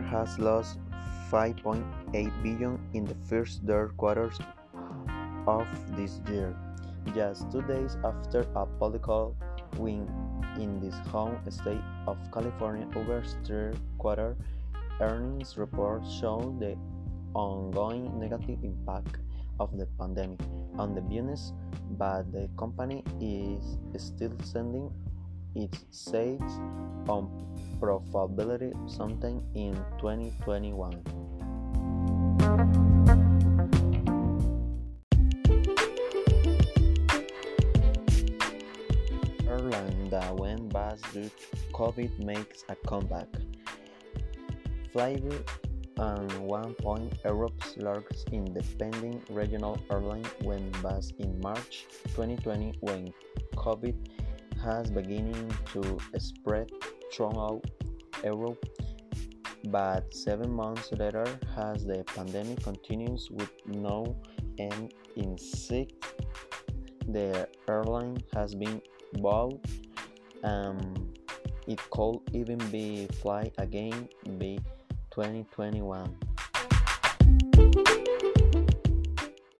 has lost 5.8 billion in the first third quarters of this year, just two days after a political win in this home state of California. Uber's third quarter earnings report showed the ongoing negative impact of the pandemic on the business, but the company is still sending its sights on profitability sometime in 2021. Airline that went bust due to COVID makes a comeback. Flybe and one point Europe's largest independent regional airline went bust in March 2020 when COVID has beginning to spread throughout Europe. But seven months later, as the pandemic continues with no end in sight, the airline has been bought. Um, it could even be fly again by 2021.